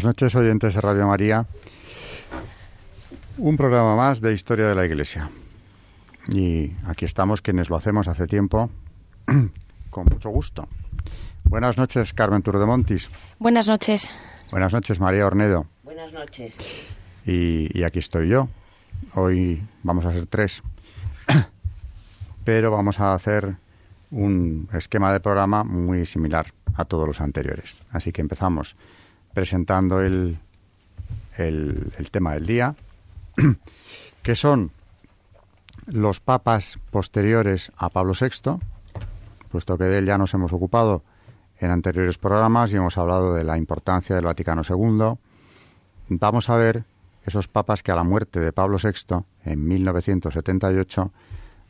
Buenas noches, oyentes de Radio María. Un programa más de Historia de la Iglesia. Y aquí estamos quienes lo hacemos hace tiempo con mucho gusto. Buenas noches, Carmen Turdemontis. Buenas noches. Buenas noches, María Ornedo. Buenas noches. Y, y aquí estoy yo. Hoy vamos a ser tres. Pero vamos a hacer un esquema de programa muy similar a todos los anteriores. Así que empezamos presentando el, el, tema del día, que son los papas posteriores a Pablo VI, puesto que de él ya nos hemos ocupado en anteriores programas y hemos hablado de la importancia del Vaticano II. Vamos a ver esos papas que a la muerte de Pablo VI en 1978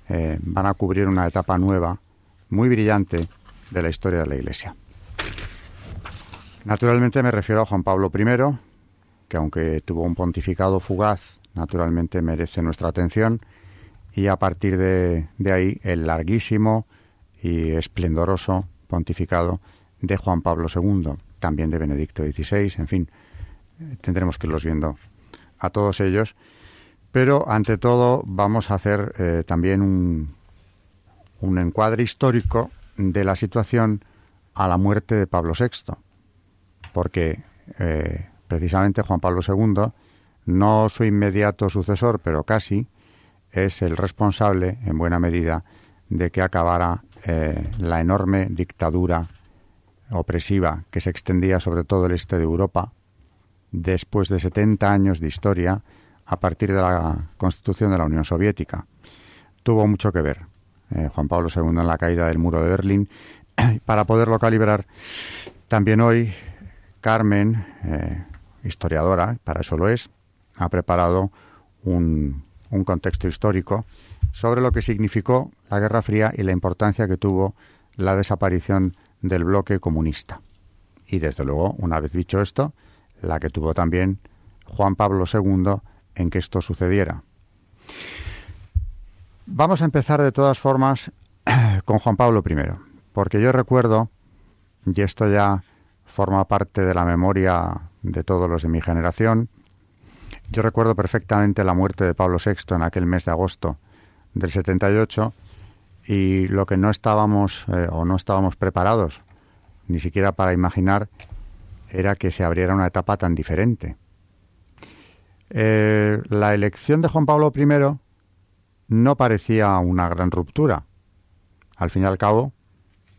eh, van a cubrir una etapa nueva, muy brillante, de la historia de la Iglesia. Naturalmente me refiero a Juan Pablo I, que aunque tuvo un pontificado fugaz, naturalmente merece nuestra atención, y a partir de, ahí el larguísimo y esplendoroso pontificado de Juan Pablo II, también de Benedicto XVI, en fin, tendremos que irlos viendo a todos ellos. Pero ante todo vamos a hacer eh, también un, un encuadre histórico de la situación a la muerte de Pablo VI, porque eh, precisamente Juan Pablo II, no su inmediato sucesor, pero casi, es el responsable, en buena medida, de que acabara eh, la enorme dictadura opresiva que se extendía sobre todo el este de Europa después de 70 años de historia a partir de la constitución de la Unión Soviética. Tuvo mucho que ver eh, Juan Pablo II en la caída del muro de Berlín. Para poderlo calibrar, también hoy Carmen, eh, historiadora, para eso lo es, ha preparado un, un contexto histórico sobre lo que significó la Guerra Fría y la importancia que tuvo la desaparición del bloque comunista. Y desde luego, una vez dicho esto, la que tuvo también Juan Pablo II en que esto sucediera. Vamos a empezar de todas formas con Juan Pablo I, porque yo recuerdo, y esto ya forma parte de la memoria de todos los de mi generación, yo recuerdo perfectamente la muerte de Pablo VI en aquel mes de agosto del 78 y lo que no estábamos eh, o no estábamos preparados ni siquiera para imaginar era que se abriera una etapa tan diferente. Eh, la elección de Juan Pablo I no parecía una gran ruptura. Al fin y al cabo,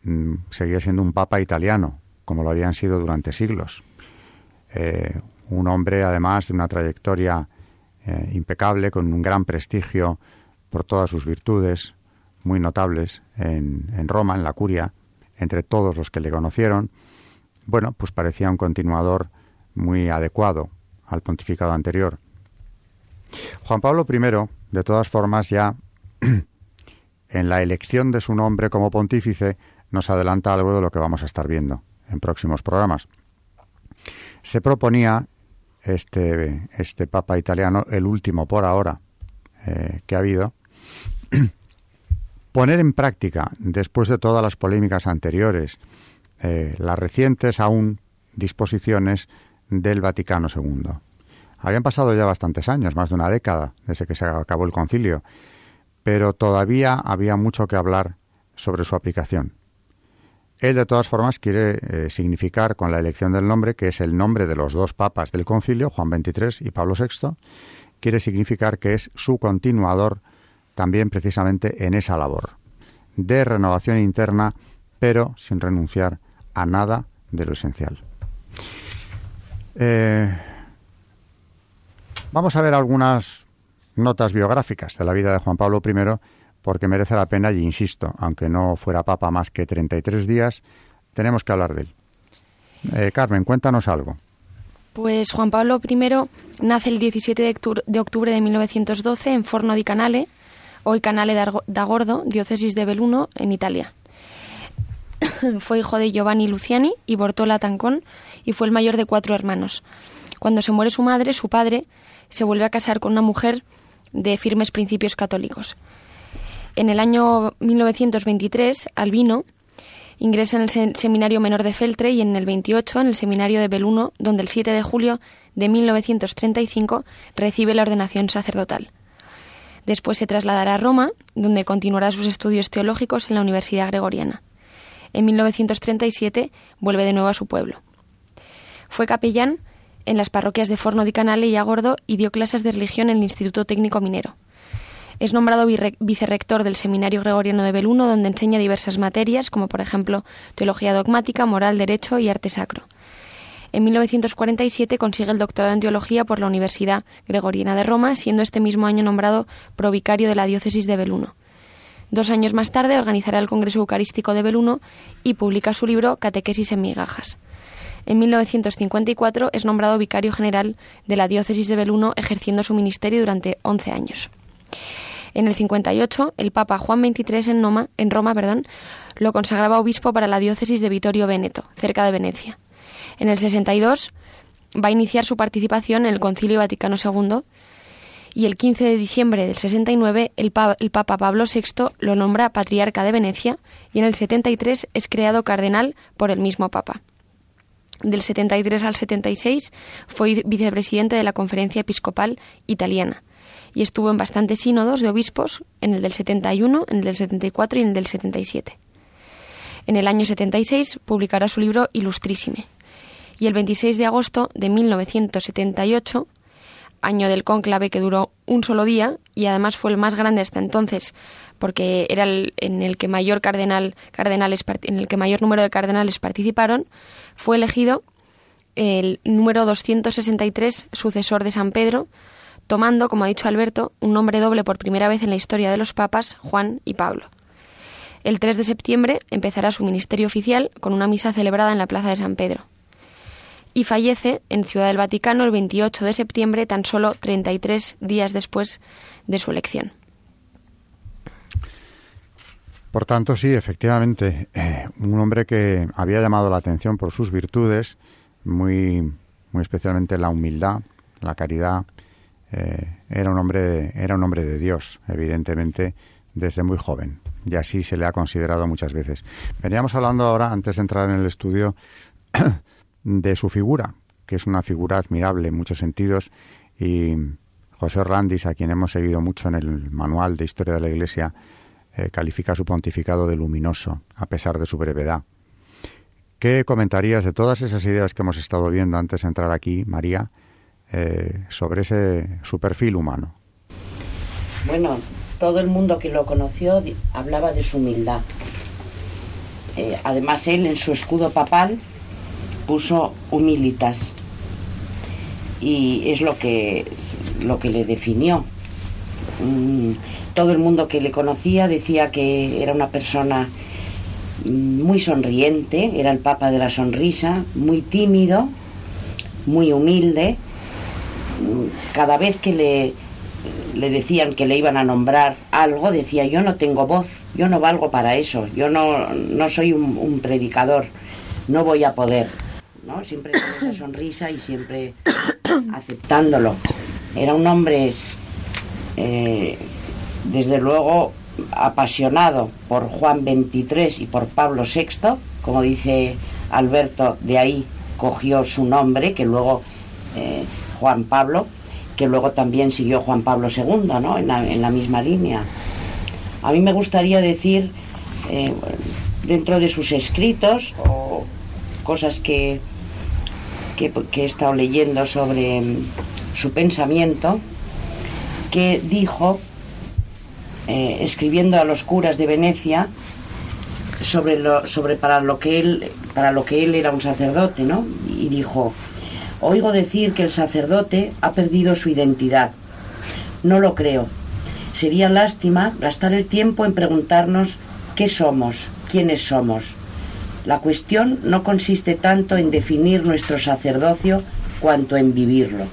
mm, seguía siendo un papa italiano, como lo habían sido durante siglos. Eh, un hombre, además, de una trayectoria eh, impecable, con un gran prestigio por todas sus virtudes, muy notables en, en Roma, en la curia, entre todos los que le conocieron, bueno, pues parecía un continuador muy adecuado al pontificado anterior. Juan Pablo I, de todas formas, ya en la elección de su nombre como pontífice, nos adelanta algo de lo que vamos a estar viendo en próximos programas. Se proponía este, este Papa italiano, el último por ahora eh, que ha habido, poner en práctica, después de todas las polémicas anteriores, eh, las recientes aún disposiciones del Vaticano II. Habían pasado ya bastantes años, más de una década, desde que se acabó el concilio, pero todavía había mucho que hablar sobre su aplicación. Él, de todas formas, quiere eh, significar con la elección del nombre, que es el nombre de los dos papas del concilio, Juan XXIII y Pablo VI, quiere significar que es su continuador también precisamente en esa labor de renovación interna, pero sin renunciar a nada de lo esencial. Eh, vamos a ver algunas notas biográficas de la vida de Juan Pablo I porque merece la pena y insisto, aunque no fuera papa más que 33 días, tenemos que hablar de él. Eh, Carmen, cuéntanos algo. Pues Juan Pablo I nace el 17 de octubre de 1912 en Forno di Canale, hoy Canale da Gordo, diócesis de Belluno, en Italia. fue hijo de Giovanni Luciani y Bortola Tancón y fue el mayor de cuatro hermanos. Cuando se muere su madre, su padre se vuelve a casar con una mujer de firmes principios católicos. En el año 1923, Albino ingresa en el Seminario Menor de Feltre y en el 28 en el Seminario de Belluno, donde el 7 de julio de 1935 recibe la ordenación sacerdotal. Después se trasladará a Roma, donde continuará sus estudios teológicos en la Universidad Gregoriana. En 1937 vuelve de nuevo a su pueblo. Fue capellán en las parroquias de Forno di Canale y Agordo y dio clases de religión en el Instituto Técnico Minero. Es nombrado vicerrector del Seminario Gregoriano de Beluno, donde enseña diversas materias, como por ejemplo teología dogmática, moral, derecho y arte sacro. En 1947 consigue el doctorado en teología por la Universidad Gregoriana de Roma, siendo este mismo año nombrado provicario de la diócesis de Beluno. Dos años más tarde organizará el Congreso Eucarístico de Beluno y publica su libro Catequesis en migajas. En 1954 es nombrado vicario general de la diócesis de Beluno, ejerciendo su ministerio durante 11 años. En el 58, el Papa Juan XXIII en, Roma perdón, lo consagraba obispo para la diócesis de Vittorio Veneto, cerca de Venecia. En el 62 va a iniciar su participación en el Concilio Vaticano II y el 15 de diciembre del 69 el, el, Papa Pablo VI lo nombra patriarca de Venecia y en el 73 es creado cardenal por el mismo Papa. Del 73 al 76 fue vicepresidente de la Conferencia Episcopal Italiana y estuvo en bastantes sínodos de obispos, en el del 71, en el del 74 y en el del 77. En el año 76 publicará su libro Illustrissime. Y el 26 de agosto de 1978, año del cónclave que duró un solo día y además fue el más grande hasta entonces, porque era el en el que mayor cardenal, cardenales, en el que mayor número de cardenales participaron, fue elegido el número 263 sucesor de San Pedro, tomando, como ha dicho Alberto, un nombre doble por primera vez en la historia de los papas, Juan y Pablo. El 3 de septiembre empezará su ministerio oficial con una misa celebrada en la Plaza de San Pedro. Y fallece en Ciudad del Vaticano el 28 de septiembre, tan solo 33 días después de su elección. Por tanto, sí, efectivamente, eh, un hombre que había llamado la atención por sus virtudes, muy, muy especialmente la humildad, la caridad, eh, era, un hombre, era un hombre de Dios, evidentemente, desde muy joven. Y así se le ha considerado muchas veces. Veníamos hablando ahora, antes de entrar en el estudio, de su figura, que es una figura admirable en muchos sentidos. Y José Orlandis, a quien hemos seguido mucho en el manual de historia de la Iglesia, eh, califica su pontificado de luminoso, a pesar de su brevedad. ¿Qué comentarías de todas esas ideas que hemos estado viendo antes de entrar aquí, María? Eh, sobre ese su perfil humano. Bueno, todo el mundo que lo conoció hablaba de su humildad. Eh, además él en su escudo papal puso humilitas y es lo que lo que le definió. Mm, todo el mundo que le conocía decía que era una persona muy sonriente, era el papa de la sonrisa, muy tímido, muy humilde cada vez que le, le decían que le iban a nombrar algo, decía, yo no tengo voz, yo no valgo para eso, yo no, no soy un, predicador, no voy a poder. ¿no? Siempre con esa sonrisa y siempre aceptándolo. Era un hombre, eh, desde luego, apasionado por Juan XXIII y por Pablo VI, como dice Alberto, de ahí cogió su nombre, que luego eh, Juan Pablo, que luego también siguió Juan Pablo II, ¿no? En la, misma línea. A mí me gustaría decir, eh, dentro de sus escritos o cosas que, que, he estado leyendo sobre mm, su pensamiento, que dijo, eh, escribiendo a los curas de Venecia, sobre, sobre para, lo que él, para lo que él era un sacerdote, ¿no? Y dijo, Oigo decir que el sacerdote ha perdido su identidad, No lo creo. Sería lástima gastar el tiempo en preguntarnos qué somos, quiénes somos. La cuestión no consiste tanto en definir nuestro sacerdocio cuanto en vivirlo.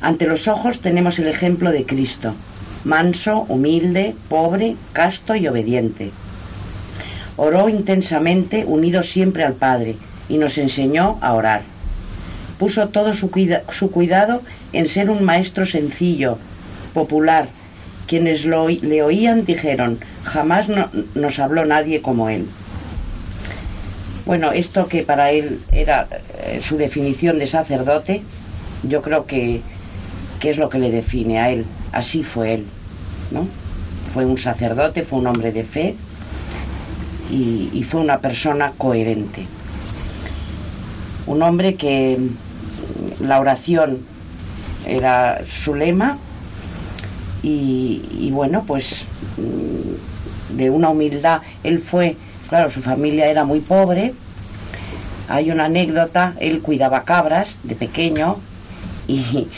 Ante los ojos tenemos el ejemplo de Cristo, manso, humilde, pobre, casto y obediente. Oró intensamente, unido siempre al Padre, y nos enseñó a orar. Puso todo su, cuidado en ser un maestro sencillo, popular. Quienes le oían dijeron, jamás nos habló nadie como él. Bueno, esto que para él era eh, su definición de sacerdote, yo creo que, que es lo que le define a él. Así fue él, ¿no? Fue un sacerdote, fue un hombre de fe y fue una persona coherente. Un hombre que la oración era su lema y, bueno, pues mm, de una humildad, él fue, claro, su familia era muy pobre, hay una anécdota, él cuidaba cabras de pequeño y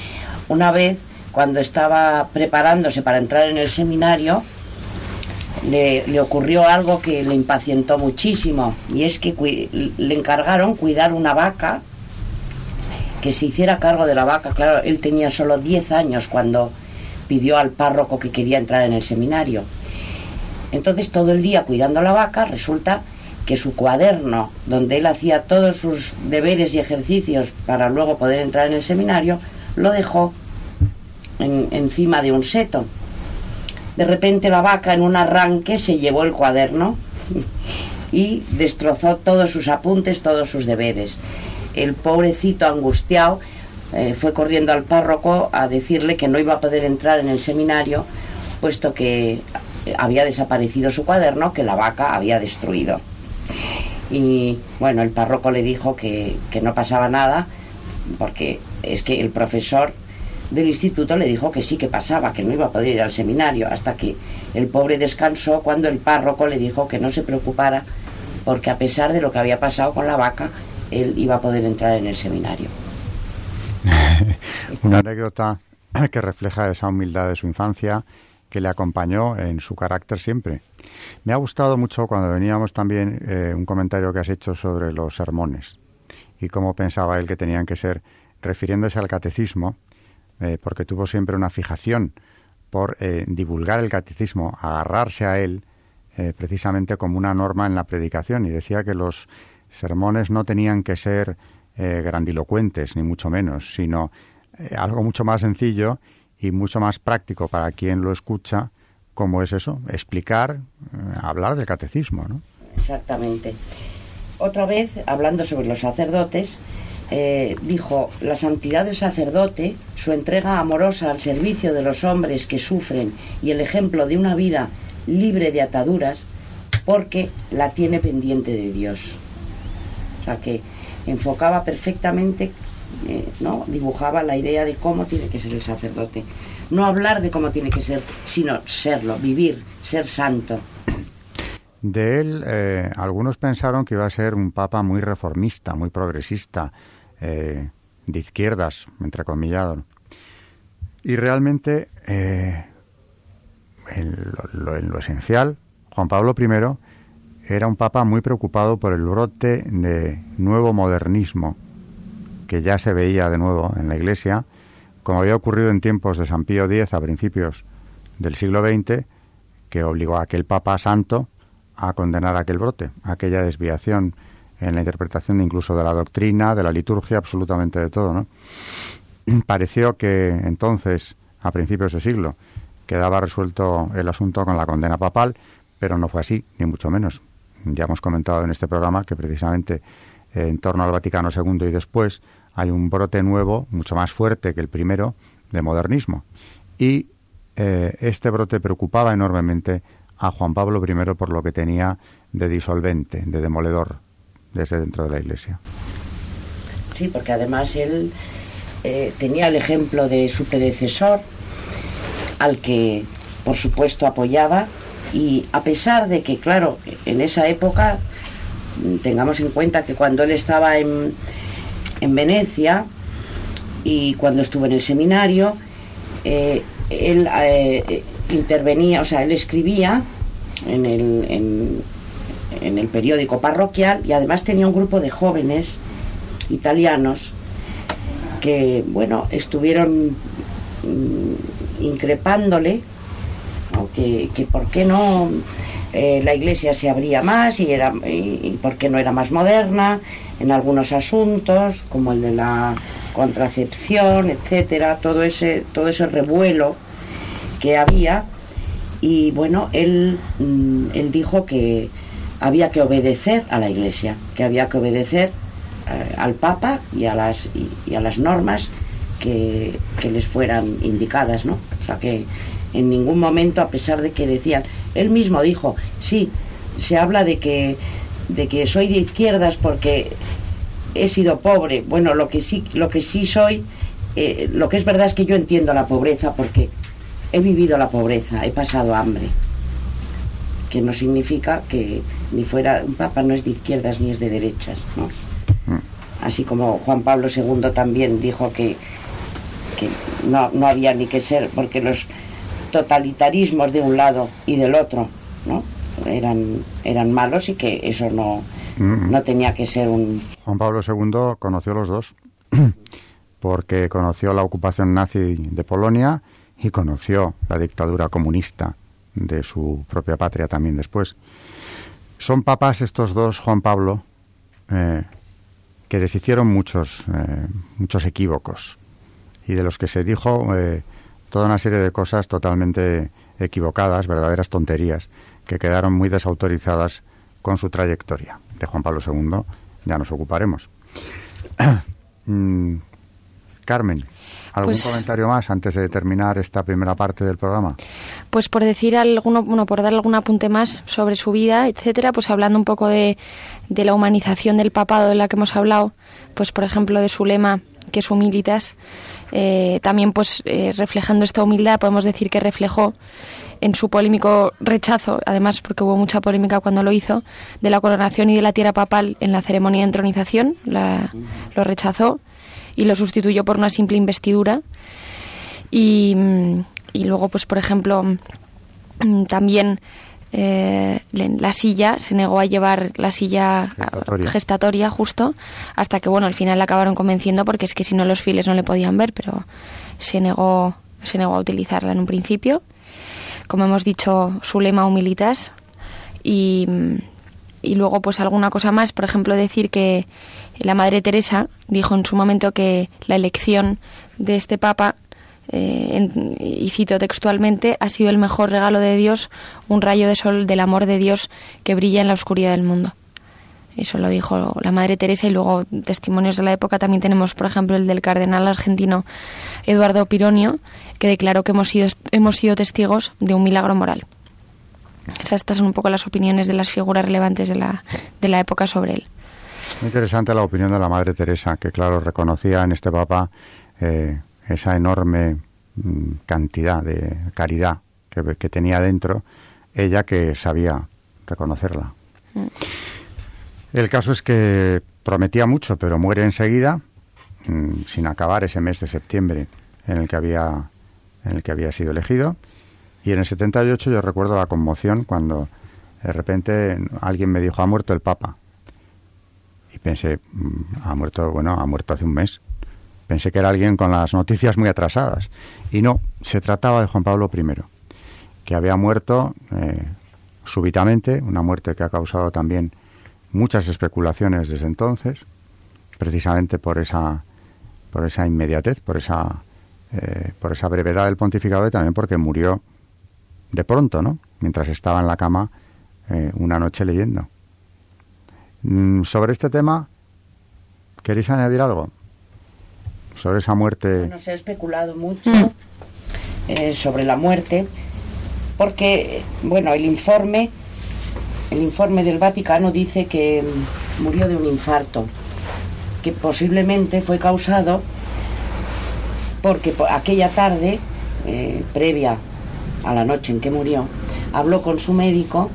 una vez cuando estaba preparándose para entrar en el seminario, le, le, ocurrió algo que le impacientó muchísimo y es que le encargaron cuidar una vaca que se hiciera cargo de la vaca. Claro, él tenía solo 10 años cuando pidió al párroco que quería entrar en el seminario. Entonces todo el día cuidando la vaca resulta que su cuaderno, donde él hacía todos sus deberes y ejercicios para luego poder entrar en el seminario, lo dejó encima de un seto. De repente la vaca en un arranque se llevó el cuaderno y destrozó todos sus apuntes, todos sus deberes. El pobrecito angustiado eh, fue corriendo al párroco a decirle que no iba a poder entrar en el seminario, puesto que había desaparecido su cuaderno que la vaca había destruido. Y bueno, el párroco le dijo que, que no pasaba nada, porque es que el profesor del instituto le dijo que sí que pasaba, que no iba a poder ir al seminario, hasta que el pobre descansó cuando el párroco le dijo que no se preocupara, porque a pesar de lo que había pasado con la vaca, él iba a poder entrar en el seminario. Una anécdota que refleja esa humildad de su infancia que le acompañó en su carácter siempre. Me ha gustado mucho cuando veníamos también eh, un comentario que has hecho sobre los sermones y cómo pensaba él que tenían que ser, refiriéndose al catecismo, eh, porque tuvo siempre una fijación por eh, divulgar el catecismo, agarrarse a él precisamente como una norma en la predicación y decía que los sermones no tenían que ser eh, grandilocuentes, ni mucho menos, sino eh, algo mucho más sencillo y mucho más práctico para quien lo escucha, como es eso, explicar, eh, hablar del catecismo. ¿no? Exactamente. Otra vez, hablando sobre los sacerdotes, dijo, la santidad del sacerdote, su entrega amorosa al servicio de los hombres que sufren y el ejemplo de una vida libre de ataduras, porque la tiene pendiente de Dios. O sea que enfocaba perfectamente, eh, ¿no? dibujaba la idea de cómo tiene que ser el sacerdote. No hablar de cómo tiene que ser, sino serlo, vivir, ser santo. De él, eh, algunos pensaron que iba a ser un papa muy reformista, muy progresista, eh, de izquierdas, entrecomillado. Y realmente, en lo esencial, Juan Pablo I era un papa muy preocupado por el brote de nuevo modernismo que ya se veía de nuevo en la Iglesia, como había ocurrido en tiempos de San Pío X a principios del siglo XX, que obligó a aquel papa santo a condenar aquel brote, aquella desviación en la interpretación incluso de la doctrina, de la liturgia, absolutamente de todo. Pareció que entonces, a principios de siglo, quedaba resuelto el asunto con la condena papal, pero no fue así, ni mucho menos ya hemos comentado en este programa que precisamente eh, en torno al Vaticano II y después hay un brote nuevo, mucho más fuerte que el primero, de modernismo. Y eh, este brote preocupaba enormemente a Juan Pablo I por lo que tenía de disolvente, de demoledor, desde dentro de la Iglesia. Sí, porque además él eh, tenía el ejemplo de su predecesor, al que por supuesto apoyaba y a pesar de que, claro, en esa época, tengamos en cuenta que cuando él estaba en, en Venecia y cuando estuvo en el seminario, eh, él eh, intervenía, o sea, él escribía en el, en, el periódico parroquial y además tenía un grupo de jóvenes italianos que, bueno, estuvieron mm, que por qué no eh, la iglesia se abría más y, era, y, por qué no era más moderna en algunos asuntos, como el de la contracepción, etcétera, todo ese, todo ese revuelo que había. Y bueno, él, mm, él dijo que había que obedecer a la iglesia, que había que obedecer eh, al Papa y a las, y, a las normas que, que, les fueran indicadas, ¿no? O sea que en ningún momento, a pesar de que decían, él mismo dijo, sí, se habla de que, de que soy de izquierdas porque he sido pobre. Bueno, lo que sí, lo que sí soy, eh, lo que es verdad es que yo entiendo la pobreza porque he vivido la pobreza, he pasado hambre. Que no significa que ni fuera un papa no es de izquierdas ni es de derechas, ¿no? Mm. Así como Juan Pablo II también dijo que, que no, no había ni que ser, porque los totalitarismos de un lado y del otro, ¿no? Eran, eran malos y que eso no, no tenía que ser un... Juan Pablo II conoció los dos, porque conoció la ocupación nazi de Polonia y conoció la dictadura comunista de su propia patria también después. Son papas estos dos, Juan Pablo, eh, que deshicieron muchos, eh, muchos equívocos y de los que se dijo eh, toda una serie de cosas totalmente equivocadas, verdaderas tonterías, que quedaron muy desautorizadas con su trayectoria. De Juan Pablo II ya nos ocuparemos. Mm, Carmen, ¿algún pues comentario más antes de terminar esta primera parte del programa? Pues por decir alguno, bueno, por dar algún apunte más sobre su vida, etcétera, pues hablando un poco de, de la humanización del papado de la que hemos hablado, pues por ejemplo de su lema, que es humilitas, eh, también pues eh, reflejando esta humildad podemos decir que reflejó en su polémico rechazo, además porque hubo mucha polémica cuando lo hizo, de la coronación y de la tierra papal en la ceremonia de entronización, lo rechazó y lo sustituyó por una simple investidura. Y, y luego, pues por ejemplo, también eh, la silla, se negó a llevar la silla gestatoria. justo, hasta que bueno, al final la acabaron convenciendo porque es que si no los files no le podían ver, pero se negó, se negó a utilizarla en un principio. Como hemos dicho, su lema humilitas y, y luego pues alguna cosa más, por ejemplo decir que la Madre Teresa dijo en su momento que la elección de este Papa eh, y cito textualmente, ha sido el mejor regalo de Dios, un rayo de sol del amor de Dios que brilla en la oscuridad del mundo. Eso lo dijo la Madre Teresa y luego testimonios de la época también tenemos, por ejemplo, el del cardenal argentino Eduardo Pironio, que declaró que hemos sido, hemos sido testigos de un milagro moral. estas son un poco las opiniones de las figuras relevantes de la, de la época sobre él. Muy interesante la opinión de la Madre Teresa, que claro, reconocía en este Papa eh, esa enorme mm, cantidad de caridad que, tenía dentro, ella que sabía reconocerla. Mm. El caso es que prometía mucho, pero muere enseguida, mm, sin acabar ese mes de septiembre en el que había en el que había sido elegido. Y en el 78 yo recuerdo la conmoción cuando de repente alguien me dijo, ha muerto el Papa. Y pensé, ha muerto, bueno, ha muerto hace un mes. Pensé que era alguien con las noticias muy atrasadas. Y no, se trataba de Juan Pablo I, que había muerto eh, súbitamente, una muerte que ha causado también muchas especulaciones desde entonces, precisamente por esa, por esa inmediatez, por esa, eh, por esa brevedad del pontificado y también porque murió de pronto, ¿no? Mientras estaba en la cama eh, una noche leyendo. Mm, sobre este tema, ¿queréis añadir algo? Sobre esa muerte. Bueno, se ha especulado mucho mm. eh, sobre la muerte, porque, bueno, el informe, el informe del Vaticano dice que murió de un infarto, que posiblemente fue causado porque aquella tarde, eh, previa a la noche en que murió, habló con su médico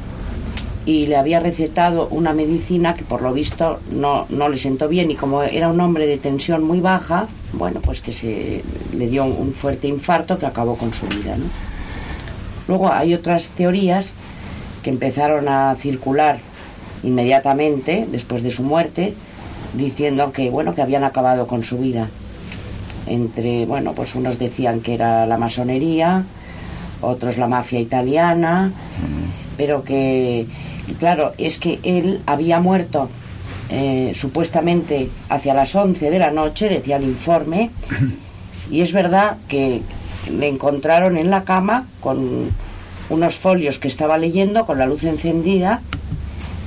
y le había recetado una medicina que por lo visto no, no le sentó bien y como era un hombre de tensión muy baja, bueno, pues que se le dio un fuerte infarto que acabó con su vida. ¿no? Luego hay otras teorías que empezaron a circular inmediatamente después de su muerte, diciendo que bueno que habían acabado con su vida. Entre bueno, pues unos decían que era la masonería, otros la mafia italiana, pero que claro, es que él había muerto eh, supuestamente hacia las 11 de la noche, decía el informe, y es verdad que le encontraron en la cama con unos folios que estaba leyendo con la luz encendida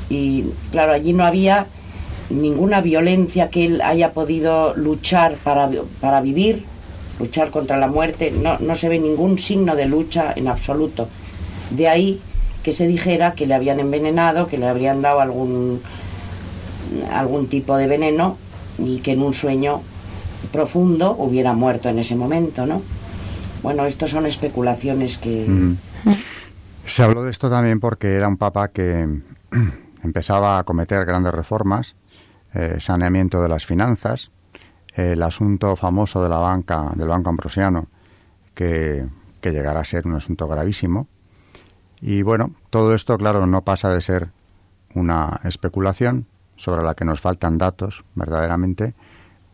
y claro, allí no había ninguna violencia que él haya podido luchar para, para vivir, luchar contra la muerte, no, no se ve ningún signo de lucha en absoluto. De ahí que se dijera que le habían envenenado, que le habrían dado algún, algún tipo de veneno y que en un sueño profundo hubiera muerto en ese momento, ¿no? Bueno, estas son especulaciones que... Se habló de esto también porque era un papa que empezaba a cometer grandes reformas, eh, saneamiento de las finanzas, el asunto famoso de la banca, del Banco Ambrosiano, que, que llegará a ser un asunto gravísimo. Y bueno, todo esto, claro, no pasa de ser una especulación sobre la que nos faltan datos, verdaderamente,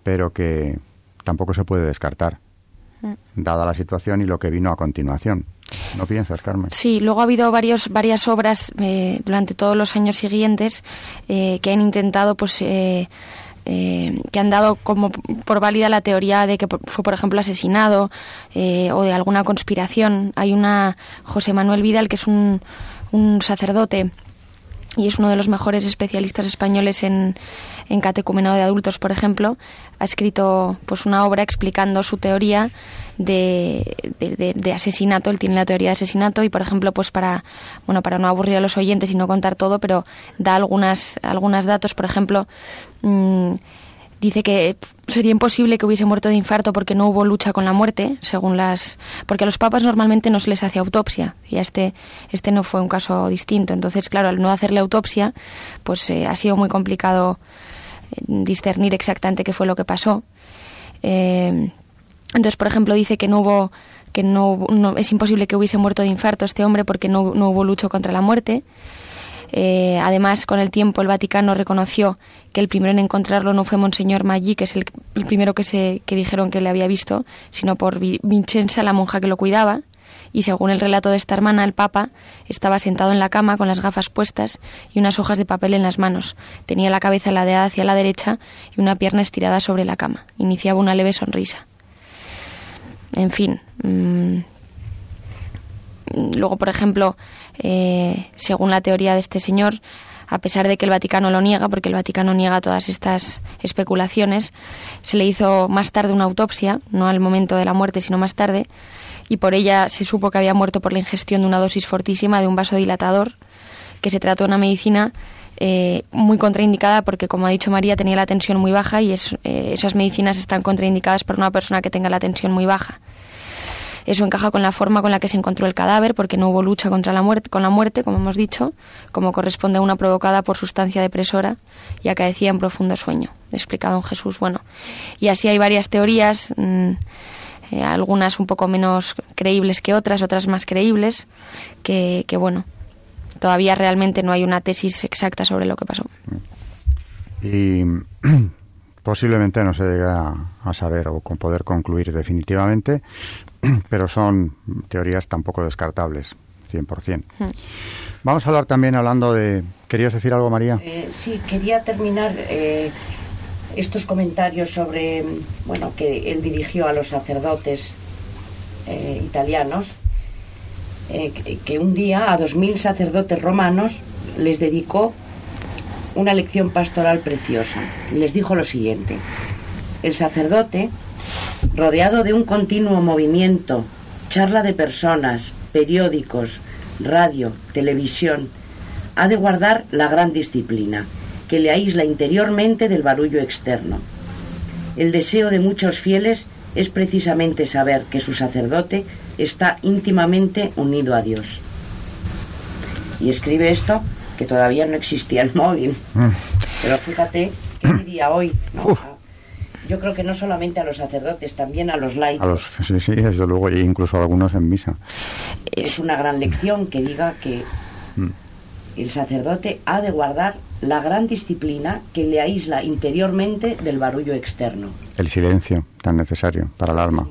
pero que tampoco se puede descartar, mm. dada la situación y lo que vino a continuación. ¿No piensas, Carmen? Sí, luego ha habido varios, varias obras eh, durante todos los años siguientes eh, que han intentado, pues, eh, que han dado como por válida la teoría de que fue, por ejemplo, asesinado o de alguna conspiración. Hay una José Manuel Vidal, que es un, un sacerdote y es uno de los mejores especialistas españoles en, en catecumenado de adultos, por ejemplo, ha escrito pues una obra explicando su teoría de, asesinato. Él tiene la teoría de asesinato y, por ejemplo, pues para bueno para no aburrir a los oyentes y no contar todo, pero da algunas algunos datos, por ejemplo. Mmm, dice que sería imposible que hubiese muerto de infarto porque no hubo lucha con la muerte, según las porque a los papas normalmente no se les hace autopsia y a este este no fue un caso distinto. Entonces, claro, al no hacerle autopsia, pues eh, ha sido muy complicado eh, discernir exactamente qué fue lo que pasó. Eh, entonces, por ejemplo, dice que no hubo que no, no, es imposible que hubiese muerto de infarto este hombre porque no, no hubo lucha contra la muerte. Eh, además, con el tiempo, el Vaticano reconoció que el primero en encontrarlo no fue Monseñor Maggi, que es el, primero que, se, que dijeron que le había visto, sino por Vincenza, la monja que lo cuidaba. Y según el relato de esta hermana, el Papa estaba sentado en la cama con las gafas puestas y unas hojas de papel en las manos. Tenía la cabeza ladeada hacia la derecha y una pierna estirada sobre la cama. Iniciaba una leve sonrisa. En fin. Mmm, Luego, por ejemplo, eh, según la teoría de este señor, a pesar de que el Vaticano lo niega, porque el Vaticano niega todas estas especulaciones, se le hizo más tarde una autopsia, no al momento de la muerte, sino más tarde, y por ella se supo que había muerto por la ingestión de una dosis fortísima de un vasodilatador, que se trató de una medicina eh, muy contraindicada porque, como ha dicho María, tenía la tensión muy baja y es, eh, esas medicinas están contraindicadas por una persona que tenga la tensión muy baja. Eso encaja con la forma con la que se encontró el cadáver, porque no hubo lucha contra la muerte, con la muerte, como hemos dicho, como corresponde a una provocada por sustancia depresora y acaecía en profundo sueño, explicado en Jesús. Bueno, y así hay varias teorías, mm, eh, algunas un poco menos creíbles que otras, otras más creíbles, que, que bueno, todavía realmente no hay una tesis exacta sobre lo que pasó. Y posiblemente no se llega a saber o con poder concluir definitivamente, pero son teorías tampoco descartables, 100%. Hmm. Vamos a hablar también hablando de... ¿Querías decir algo, María? Eh, sí, quería terminar eh, estos comentarios sobre, bueno, que él dirigió a los sacerdotes eh, italianos, que un día a dos mil sacerdotes romanos les dedicó una lección pastoral preciosa. Les dijo lo siguiente, el sacerdote rodeado de un continuo movimiento, charla de personas, periódicos, radio, televisión, ha de guardar la gran disciplina, que le aísla interiormente del barullo externo. El deseo de muchos fieles es precisamente saber que su sacerdote está íntimamente unido a Dios. Y escribe esto que todavía no existía el móvil. Mm. Pero fíjate, ¿qué diría hoy? no? Yo creo que no solamente a los sacerdotes, también a los laicos. A los, sí, sí, desde luego, e incluso a algunos en misa. Es una gran lección que diga que Mm. el sacerdote ha de guardar la gran disciplina que le aísla interiormente del barullo externo. El silencio tan necesario para el alma.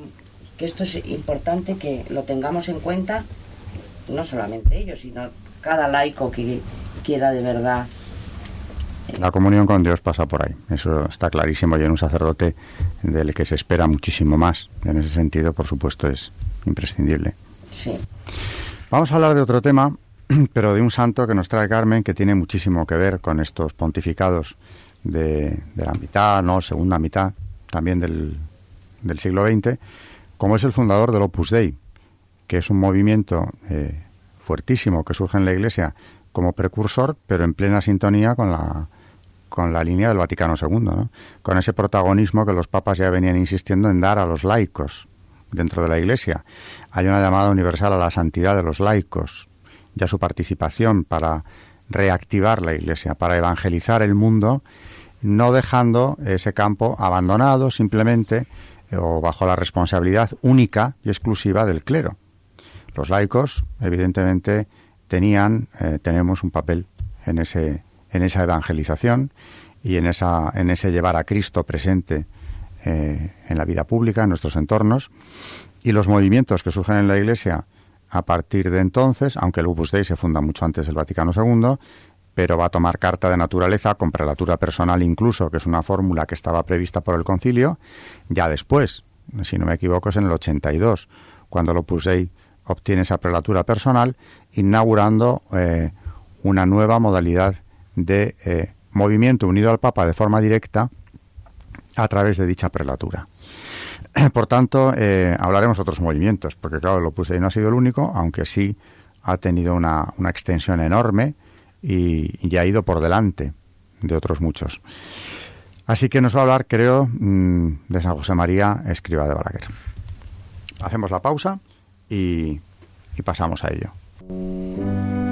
Que esto es importante que lo tengamos en cuenta, no solamente ellos, sino cada laico que quiera de verdad. La comunión con Dios pasa por ahí, eso está clarísimo y en un sacerdote del que se espera muchísimo más. En ese sentido, por supuesto, es imprescindible. Sí. Vamos a hablar de otro tema, pero de un santo que nos trae Carmen, que tiene muchísimo que ver con estos pontificados de, de la mitad, no, segunda mitad, también del, del siglo XX, como es el fundador del Opus Dei, que es un movimiento eh, fuertísimo que surge en la Iglesia como precursor, pero en plena sintonía con la, con la línea del Vaticano II, con ese protagonismo que los papas ya venían insistiendo en dar a los laicos dentro de la Iglesia. Hay una llamada universal a la santidad de los laicos, ya su participación para reactivar la Iglesia, para evangelizar el mundo, no dejando ese campo abandonado simplemente eh, o bajo la responsabilidad única y exclusiva del clero. Los laicos, evidentemente, tenían, eh, tenemos un papel en ese, en esa evangelización y en esa, en ese llevar a Cristo presente eh, en la vida pública, en nuestros entornos, y los movimientos que surgen en la Iglesia a partir de entonces, aunque el Opus Dei se funda mucho antes del Vaticano II, pero va a tomar carta de naturaleza con prelatura personal incluso, que es una fórmula que estaba prevista por el concilio, ya después, si no me equivoco, es en el 82, cuando el Opus Dei obtiene esa prelatura personal, inaugurando eh, una nueva modalidad de eh, movimiento unido al Papa de forma directa a través de dicha prelatura. Por tanto, eh, hablaremos de otros movimientos, porque claro, el Opus Dei no ha sido el único, aunque sí ha tenido una, una extensión enorme y, y, ha ido por delante de otros muchos. Así que nos va a hablar, creo, mm, de San José María Escriba de Balaguer. Hacemos la pausa y, y pasamos a ello.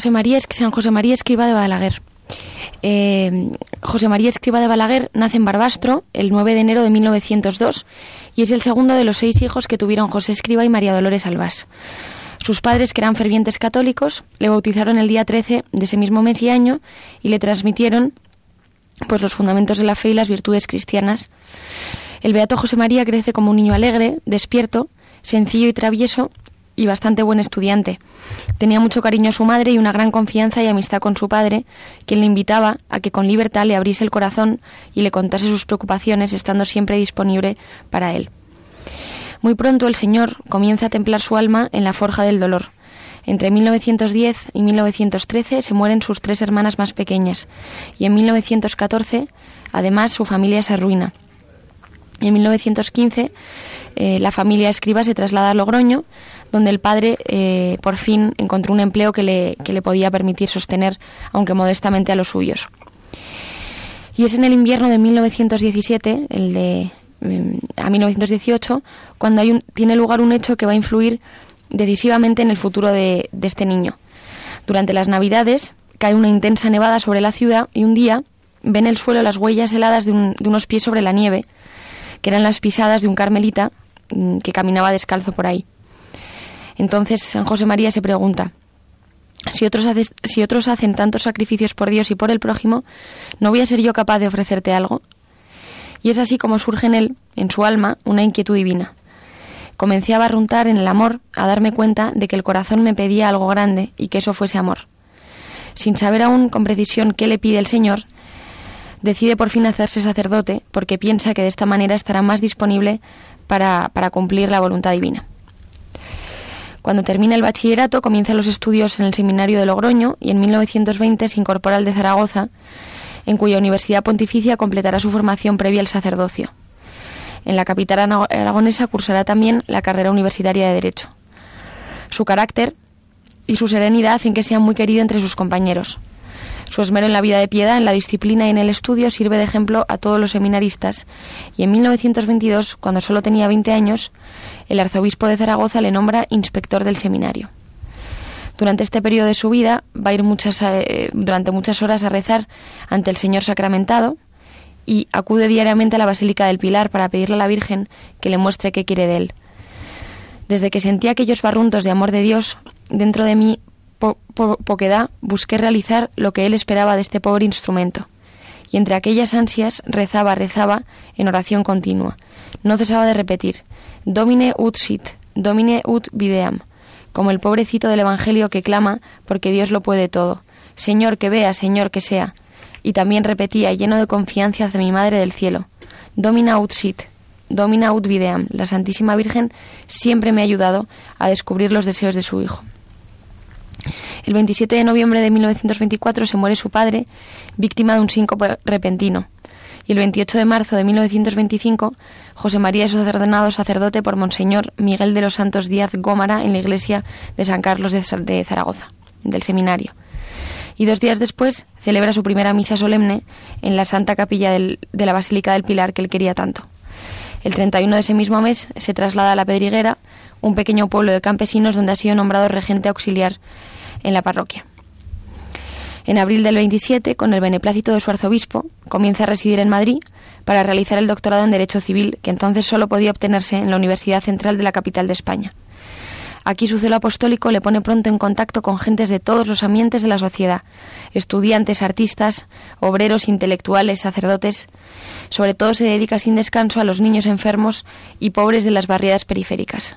José María, San José María Escriba de Balaguer. Eh, José María Escriba de Balaguer nace en Barbastro el 9 de enero de 1902 y es el segundo de los seis hijos que tuvieron José Escriba y María Dolores Albás. Sus padres, que eran fervientes católicos, le bautizaron el día 13 de ese mismo mes y año y le transmitieron pues, los fundamentos de la fe y las virtudes cristianas. El beato José María crece como un niño alegre, despierto, sencillo y travieso y bastante buen estudiante. Tenía mucho cariño a su madre y una gran confianza y amistad con su padre, quien le invitaba a que con libertad le abriese el corazón y le contase sus preocupaciones, estando siempre disponible para él. Muy pronto el Señor comienza a templar su alma en la forja del dolor. Entre 1910 y 1913 se mueren sus tres hermanas más pequeñas y en 1914 además su familia se arruina. En 1915 eh, la familia Escriba se traslada a Logroño, donde el padre eh, por fin encontró un empleo que le, que le podía permitir sostener, aunque modestamente, a los suyos. Y es en el invierno de 1917, el de a 1918, cuando hay un, tiene lugar un hecho que va a influir decisivamente en el futuro de, de este niño. Durante las Navidades cae una intensa nevada sobre la ciudad y un día ven el suelo las huellas heladas de, de unos pies sobre la nieve, que eran las pisadas de un carmelita que caminaba descalzo por ahí. Entonces San José María se pregunta, si otros, haces, si otros hacen tantos sacrificios por Dios y por el prójimo, ¿no voy a ser yo capaz de ofrecerte algo? Y es así como surge en él, en su alma, una inquietud divina. Comencé a barruntar en el amor, a darme cuenta de que el corazón me pedía algo grande y que eso fuese amor. Sin saber aún con precisión qué le pide el Señor, decide por fin hacerse sacerdote porque piensa que de esta manera estará más disponible para, para cumplir la voluntad divina. Cuando termina el bachillerato, comienza los estudios en el seminario de Logroño y en 1920 se incorpora al de Zaragoza, en cuya universidad pontificia completará su formación previa al sacerdocio. En la capital aragonesa cursará también la carrera universitaria de Derecho. Su carácter y su serenidad hacen que sea muy querido entre sus compañeros. Su esmero en la vida de piedad, en la disciplina y en el estudio sirve de ejemplo a todos los seminaristas y en 1922, cuando solo tenía 20 años, el arzobispo de Zaragoza le nombra inspector del seminario. Durante este periodo de su vida va a ir muchas, eh, durante muchas horas a rezar ante el Señor sacramentado y acude diariamente a la Basílica del Pilar para pedirle a la Virgen que le muestre qué quiere de él. Desde que sentí aquellos barruntos de amor de Dios, dentro de mí poquedad busqué realizar lo que él esperaba de este pobre instrumento. Y entre aquellas ansias rezaba, rezaba en oración continua. No cesaba de repetir, Domine ut sit, Domine ut videam, como el pobrecito del Evangelio que clama porque Dios lo puede todo. Señor que vea, Señor que sea. Y también repetía, lleno de confianza hacia mi Madre del Cielo, Domina ut sit, Domina ut videam. La Santísima Virgen siempre me ha ayudado a descubrir los deseos de su Hijo. El 27 de noviembre de 1924 se muere su padre, víctima de un síncope repentino. Y el 28 de marzo de 1925, José María es ordenado sacerdote por Monseñor Miguel de los Santos Díaz Gómara en la iglesia de San Carlos de Zaragoza, del seminario. Y dos días después celebra su primera misa solemne en la Santa Capilla de la Basílica del Pilar que él quería tanto. El 31 de ese mismo mes se traslada a La Pedriguera, un pequeño pueblo de campesinos donde ha sido nombrado regente auxiliar en la parroquia. En abril del 27, con el beneplácito de su arzobispo, comienza a residir en Madrid para realizar el doctorado en Derecho Civil, que entonces solo podía obtenerse en la Universidad Central de la capital de España. Aquí su celo apostólico le pone pronto en contacto con gentes de todos los ambientes de la sociedad, estudiantes, artistas, obreros, intelectuales, sacerdotes. Sobre todo se dedica sin descanso a los niños enfermos y pobres de las barriadas periféricas.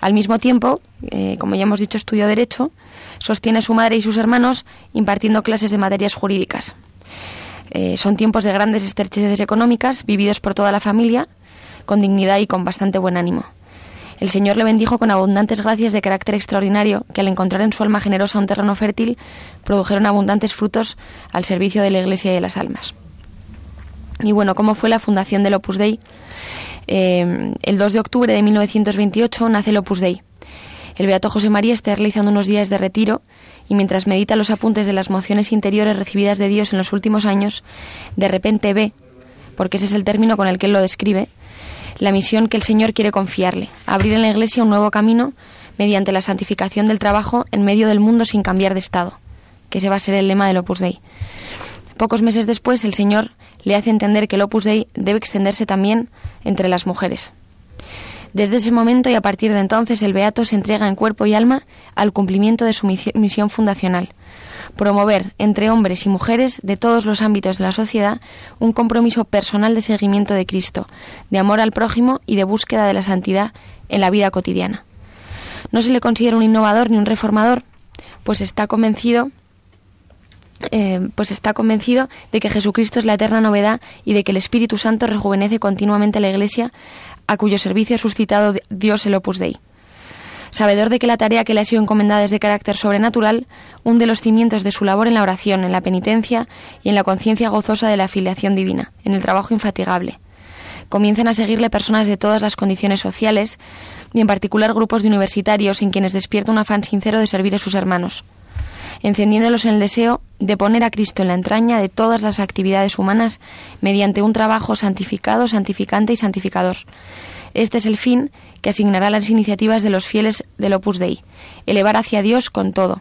Al mismo tiempo, eh, como ya hemos dicho, estudió Derecho, sostiene a su madre y sus hermanos impartiendo clases de materias jurídicas. Eh, son tiempos de grandes estrecheces económicas, vividos por toda la familia, con dignidad y con bastante buen ánimo. El Señor le bendijo con abundantes gracias de carácter extraordinario, que al encontrar en su alma generosa un terreno fértil, produjeron abundantes frutos al servicio de la Iglesia y de las almas. Y bueno, ¿cómo fue la fundación del Opus Dei? Eh, el 2 de octubre de 1928 nace el Opus Dei. El Beato José María está realizando unos días de retiro y mientras medita los apuntes de las mociones interiores recibidas de Dios en los últimos años, de repente ve, porque ese es el término con el que él lo describe, la misión que el Señor quiere confiarle, abrir en la Iglesia un nuevo camino mediante la santificación del trabajo en medio del mundo sin cambiar de estado, que ese va a ser el lema del Opus Dei. Pocos meses después, el Señor le hace entender que el Opus Dei debe extenderse también entre las mujeres. Desde ese momento y a partir de entonces el Beato se entrega en cuerpo y alma al cumplimiento de su misión fundacional, promover entre hombres y mujeres de todos los ámbitos de la sociedad un compromiso personal de seguimiento de Cristo, de amor al prójimo y de búsqueda de la santidad en la vida cotidiana. No se le considera un innovador ni un reformador, pues está convencido eh, pues está convencido de que Jesucristo es la eterna novedad y de que el Espíritu Santo rejuvenece continuamente la Iglesia a cuyo servicio ha suscitado Dios el Opus Dei. Sabedor de que la tarea que le ha sido encomendada es de carácter sobrenatural, hunde los cimientos de su labor en la oración, en la penitencia y en la conciencia gozosa de la afiliación divina, en el trabajo infatigable. Comienzan a seguirle personas de todas las condiciones sociales y en particular grupos de universitarios en quienes despierta un afán sincero de servir a sus hermanos encendiéndolos en el deseo de poner a Cristo en la entraña de todas las actividades humanas mediante un trabajo santificado, santificante y santificador. Este es el fin que asignará las iniciativas de los fieles del Opus Dei, elevar hacia Dios con todo,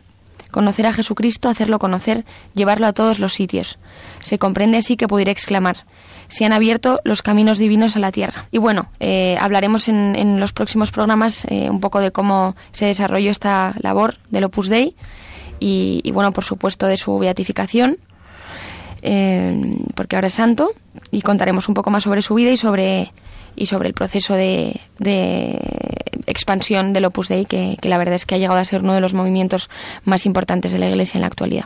conocer a Jesucristo, hacerlo conocer, llevarlo a todos los sitios. Se comprende así que pudiera exclamar, se han abierto los caminos divinos a la tierra. Y bueno, eh, hablaremos en, los próximos programas eh, un poco de cómo se desarrolló esta labor del Opus Dei y, bueno, por supuesto de su beatificación, eh, porque ahora es santo, y contaremos un poco más sobre su vida y sobre, y sobre el proceso de, expansión del Opus Dei, que la verdad es que ha llegado a ser uno de los movimientos más importantes de la Iglesia en la actualidad.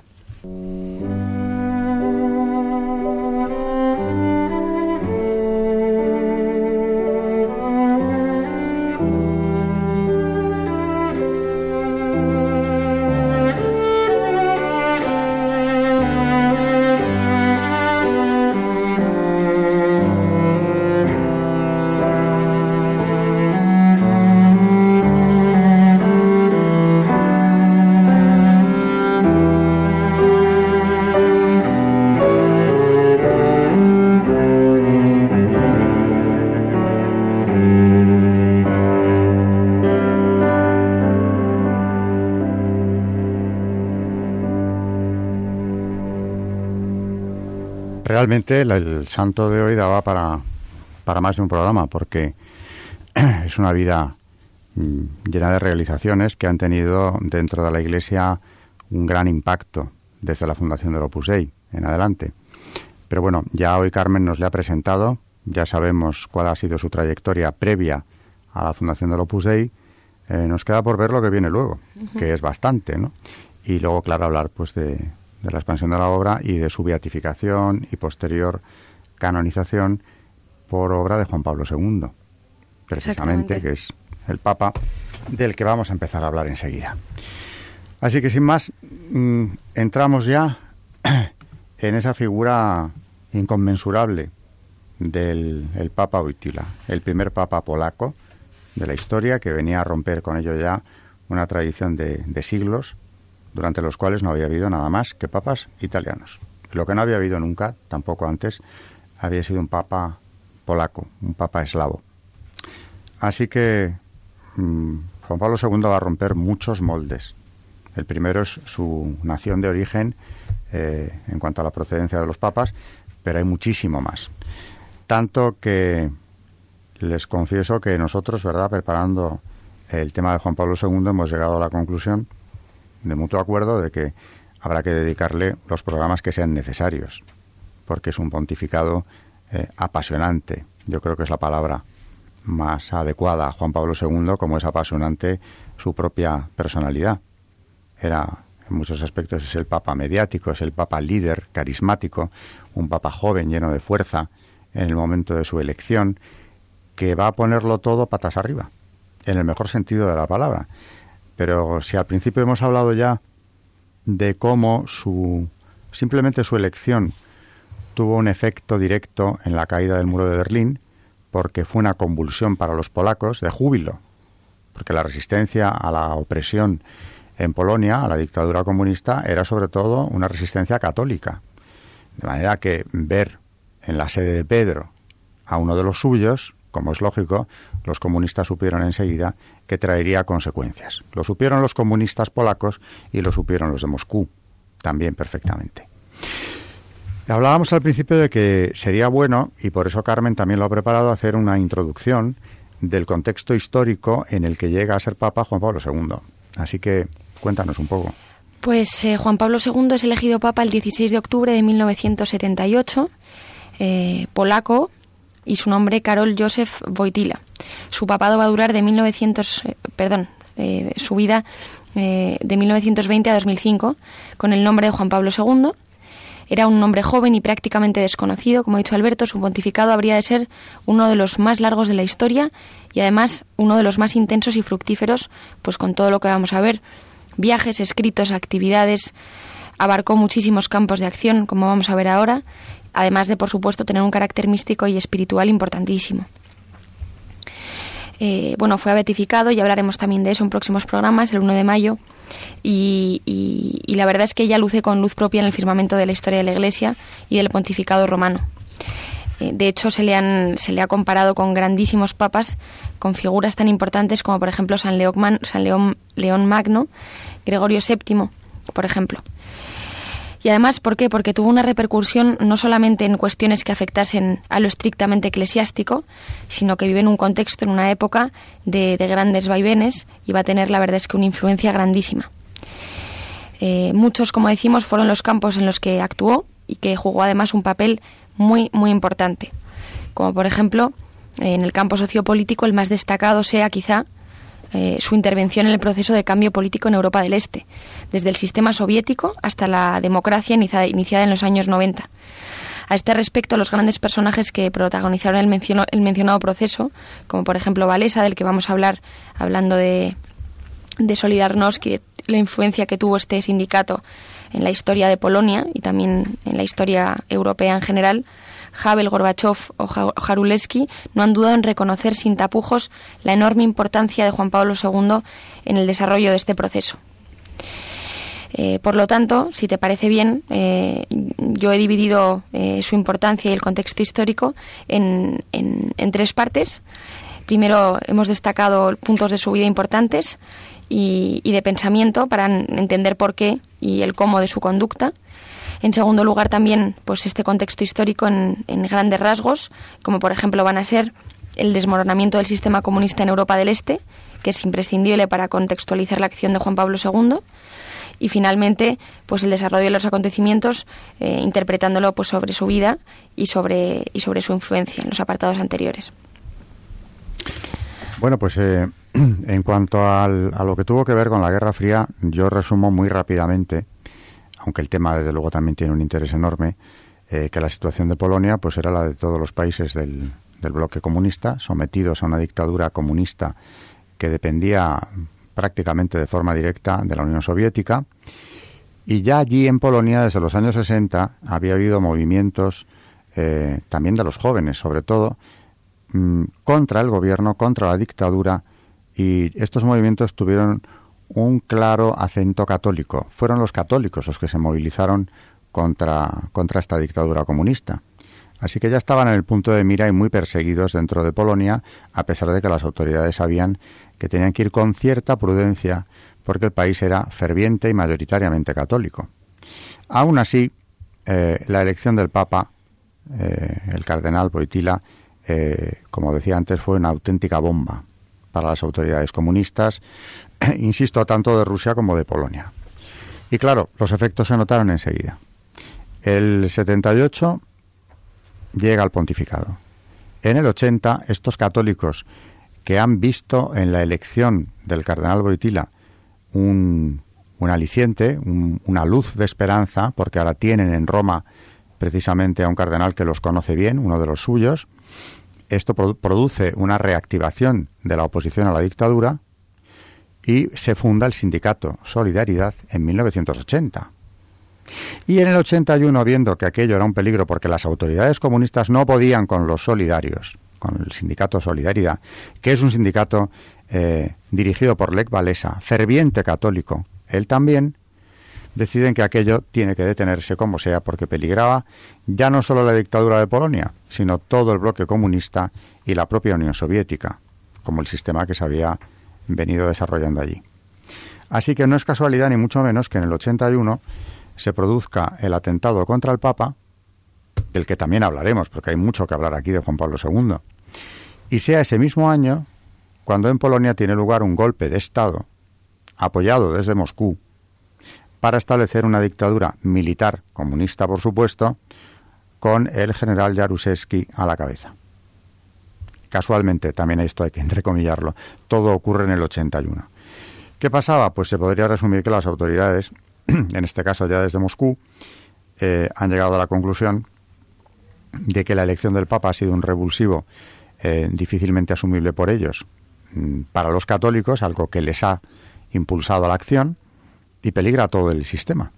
Realmente el, santo de hoy daba para, para más de un programa, porque es una vida mm, llena de realizaciones que han tenido dentro de la Iglesia un gran impacto desde la fundación del Opus Dei en adelante. Pero bueno, ya hoy Carmen nos le ha presentado, ya sabemos cuál ha sido su trayectoria previa a la fundación del Opus Dei. Eh, nos queda por ver lo que viene luego, que es bastante, ¿no? Y luego, claro, hablar pues de, de la expansión de la obra y de su beatificación y posterior canonización por obra de Juan Pablo II, precisamente, que es el Papa del que vamos a empezar a hablar enseguida. Así que sin más, mm, entramos ya en esa figura inconmensurable del el Papa Wojtyla, el primer Papa polaco de la historia que venía a romper con ello ya una tradición de, de siglos durante los cuales no había habido nada más que papas italianos. Lo que no había habido nunca, tampoco antes, había sido un papa polaco, un papa eslavo. Así que mm, Juan Pablo II va a romper muchos moldes. El primero es su nación de origen eh, en cuanto a la procedencia de los papas, pero hay muchísimo más. Tanto que les confieso que nosotros, ¿verdad?, preparando el tema de Juan Pablo II, hemos llegado a la conclusión de mutuo acuerdo de que habrá que dedicarle los programas que sean necesarios, porque es un pontificado eh, apasionante. Yo creo que es la palabra más adecuada a Juan Pablo II, como es apasionante su propia personalidad. Era, en muchos aspectos, es el papa mediático, es el papa líder, carismático, un papa joven, lleno de fuerza, en el momento de su elección, que va a ponerlo todo patas arriba, en el mejor sentido de la palabra. Pero si al principio hemos hablado ya de cómo su simplemente su elección tuvo un efecto directo en la caída del muro de Berlín, porque fue una convulsión para los polacos de júbilo, porque la resistencia a la opresión en Polonia, a la dictadura comunista, era sobre todo una resistencia católica. De manera que ver en la sede de Pedro a uno de los suyos, como es lógico, los comunistas supieron enseguida que traería consecuencias. Lo supieron los comunistas polacos y lo supieron los de Moscú también perfectamente. Hablábamos al principio de que sería bueno, y por eso Carmen también lo ha preparado, hacer una introducción del contexto histórico en el que llega a ser Papa Juan Pablo II. Así que cuéntanos un poco. Pues eh, Juan Pablo II es elegido Papa el 16 de octubre de 1978, eh, polaco, y su nombre Karol Józef Wojtyla. Su papado va a durar de 1900, eh, perdón, eh, su vida eh, de 1920 a 2005 con el nombre de Juan Pablo II. Era un nombre joven y prácticamente desconocido, como ha dicho Alberto, su pontificado habría de ser uno de los más largos de la historia y además uno de los más intensos y fructíferos, pues con todo lo que vamos a ver, viajes, escritos, actividades, abarcó muchísimos campos de acción, como vamos a ver ahora, además de, por supuesto, tener un carácter místico y espiritual importantísimo. Eh, bueno, fue beatificado y hablaremos también de eso en próximos programas, el 1 de mayo. Y, la verdad es que ella luce con luz propia en el firmamento de la historia de la Iglesia y del pontificado romano. Eh, de hecho, se le, han, se le ha comparado con grandísimos papas, con figuras tan importantes como, por ejemplo, San, León, San León, León Magno, Gregorio VII, por ejemplo. Y además, ¿por qué? Porque tuvo una repercusión no solamente en cuestiones que afectasen a lo estrictamente eclesiástico, sino que vive en un contexto, en una época de, grandes vaivenes y va a tener, la verdad es que, una influencia grandísima. Eh, muchos, como decimos, fueron los campos en los que actuó y que jugó además un papel muy, muy importante. Como por ejemplo, en el campo sociopolítico, el más destacado sea quizá eh, su intervención en el proceso de cambio político en Europa del Este, desde el sistema soviético hasta la democracia iniciada, en los años 90. A este respecto, los grandes personajes que protagonizaron el, el mencionado proceso, como por ejemplo Valesa, del que vamos a hablar hablando de, de Solidarnosc, la influencia que tuvo este sindicato en la historia de Polonia y también en la historia europea en general, Havel, Gorbachev o Jaruleski no han dudado en reconocer sin tapujos la enorme importancia de Juan Pablo II en el desarrollo de este proceso. Eh, por lo tanto, si te parece bien, eh, yo he dividido eh, su importancia y el contexto histórico en, tres partes. Primero hemos destacado puntos de su vida importantes y, y, de pensamiento para entender por qué y el cómo de su conducta. En segundo lugar, también pues este contexto histórico en, grandes rasgos, como por ejemplo van a ser el desmoronamiento del sistema comunista en Europa del Este, que es imprescindible para contextualizar la acción de Juan Pablo II y finalmente pues el desarrollo de los acontecimientos eh, interpretándolo pues sobre su vida y sobre y sobre su influencia en los apartados anteriores. Bueno pues eh, en cuanto a lo que tuvo que ver con la Guerra Fría yo resumo muy rápidamente aunque el tema desde luego también tiene un interés enorme, eh, que la situación de Polonia pues era la de todos los países del, bloque comunista, sometidos a una dictadura comunista que dependía prácticamente de forma directa de la Unión Soviética. Y ya allí en Polonia, desde los años 60, había habido movimientos eh, también de los jóvenes, sobre todo, mm, contra el gobierno, contra la dictadura, y estos movimientos tuvieron un claro acento católico. Fueron los católicos los que se movilizaron contra, contra esta dictadura comunista. Así que ya estaban en el punto de mira y muy perseguidos dentro de Polonia, a pesar de que las autoridades sabían que tenían que ir con cierta prudencia porque el país era ferviente y mayoritariamente católico. Aún así, eh, la elección del Papa, eh, el cardenal Boitila, eh, como decía antes, fue una auténtica bomba para las autoridades comunistas, insisto, tanto de Rusia como de Polonia. Y claro, los efectos se notaron enseguida. El 78 llega al pontificado. En el 80, estos católicos que han visto en la elección del cardenal Boitila un, aliciente, una luz de esperanza, porque ahora tienen en Roma precisamente a un cardenal que los conoce bien, uno de los suyos, esto produce una reactivación de la oposición a la dictadura y se funda el sindicato Solidaridad en 1980. Y en el 81, viendo que aquello era un peligro porque las autoridades comunistas no podían con los solidarios, con el sindicato Solidaridad, que es un sindicato eh, dirigido por Lech Walesa, ferviente católico, él también, deciden que aquello tiene que detenerse como sea porque peligraba ya no solo la dictadura de Polonia, sino todo el bloque comunista y la propia Unión Soviética, como el sistema que se había venido desarrollando allí. Así que no es casualidad ni mucho menos que en el 81 se produzca el atentado contra el Papa, del que también hablaremos, porque hay mucho que hablar aquí de Juan Pablo II, y sea ese mismo año cuando en Polonia tiene lugar un golpe de Estado, apoyado desde Moscú, para establecer una dictadura militar comunista, por supuesto, con el general Jaruzelski a la cabeza. Casualmente, también esto hay que entrecomillarlo, todo ocurre en el 81. ¿Qué pasaba? Pues se podría resumir que las autoridades, en este caso ya desde Moscú, eh, han llegado a la conclusión de que la elección del Papa ha sido un revulsivo eh, difícilmente asumible por ellos. Mm, para los católicos, algo que les ha impulsado a la acción y peligra todo el sistema.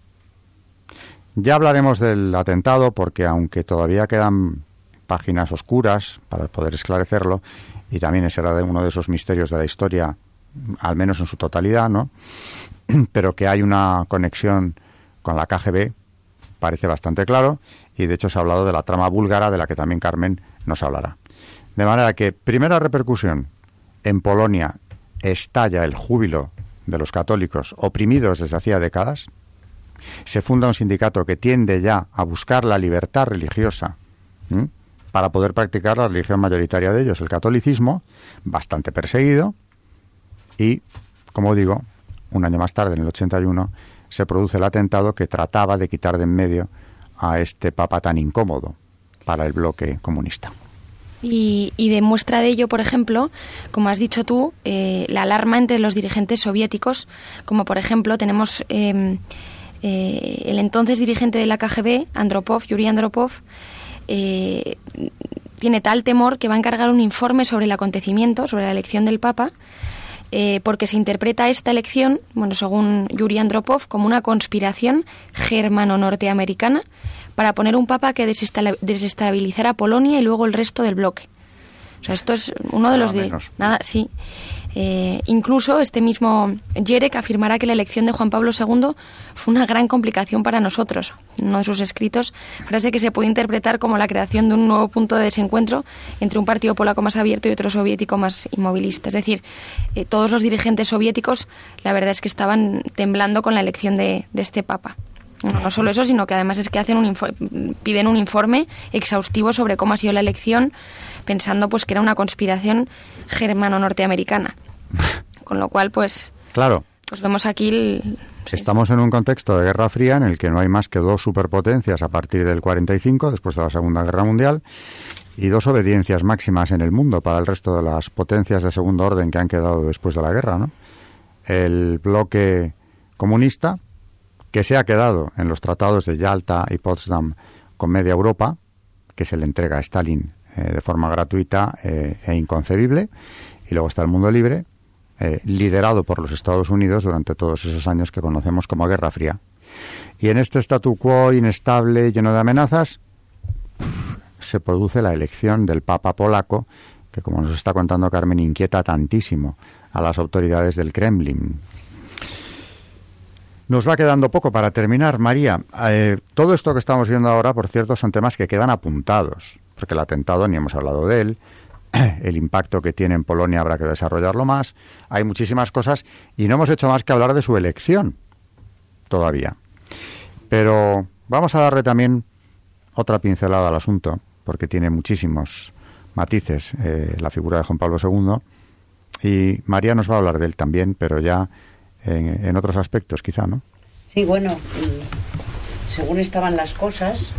Ya hablaremos del atentado porque aunque todavía quedan páginas oscuras para poder esclarecerlo, y también será uno de esos misterios de la historia, al menos en su totalidad, ¿no? Pero que hay una conexión con la KGB parece bastante claro, y de hecho se ha hablado de la trama búlgara, de la que también Carmen nos hablará. De manera que, primera repercusión, en Polonia estalla el júbilo de los católicos oprimidos desde hacía décadas, se funda un sindicato que tiende ya a buscar la libertad religiosa para poder practicar la religión mayoritaria de ellos, el catolicismo, bastante perseguido, y, como digo, un año más tarde, en el 81, se produce el atentado que trataba de quitar de en medio a este papa tan incómodo para el bloque comunista. Y, y de muestra de ello, por ejemplo, como has dicho tú, eh, la alarma entre los dirigentes soviéticos, como por ejemplo tenemos em, eh, el entonces dirigente de la KGB, Andropov, Yuri Andropov, eh, tiene tal temor que va a encargar un informe sobre el acontecimiento, sobre la elección del Papa, porque se interpreta esta elección, bueno, según Yuri Andropov, como una conspiración germano-norteamericana para poner un papa que desestabilizara Polonia y luego el resto del bloque. O sea, esto es uno de los de... Nada, sí. Eh, incluso este mismo Jerek afirmará que la elección de Juan Pablo II fue una gran complicación para nosotros. Uno de sus escritos, frase que se puede interpretar como la creación de un nuevo punto de desencuentro entre un partido polaco más abierto y otro soviético más inmovilista. Es decir, eh, todos los dirigentes soviéticos, la verdad es que estaban temblando con la elección de este papa. No, solo eso, sino que además es que hacen un piden un informe exhaustivo sobre cómo ha sido la elección, pensando pues que era una conspiración germano-norteamericana. Con lo cual, pues... Claro. Pues vemos aquí Estamos en un contexto de Guerra Fría en el que no hay más que dos superpotencias a partir del 45, después de la Segunda Guerra Mundial, y dos obediencias máximas en el mundo para el resto de las potencias de segundo orden que han quedado después de la guerra, ¿no? El bloque comunista, que se ha quedado en los tratados de Yalta y Potsdam con media Europa, que se le entrega a Stalin eh, de forma gratuita eh, e inconcebible, y luego está el mundo libre, eh, liderado por los Estados Unidos durante todos esos años que conocemos como Guerra Fría. Y en este statu quo inestable, lleno de amenazas, se produce la elección del Papa polaco, que como nos está contando Carmen, inquieta tantísimo a las autoridades del Kremlin, nos va quedando poco para terminar, María. Todo esto que estamos viendo ahora, por cierto, son temas que quedan apuntados, porque el atentado ni hemos hablado de él, el impacto que tiene en Polonia habrá que desarrollarlo más, hay muchísimas cosas y no hemos hecho más que hablar de su elección todavía. Pero vamos a darle también otra pincelada al asunto, porque tiene muchísimos matices eh, la figura de Juan Pablo II, y María nos va a hablar de él también, pero ya en, otros aspectos, quizá, ¿no? Sí, bueno, según estaban las cosas,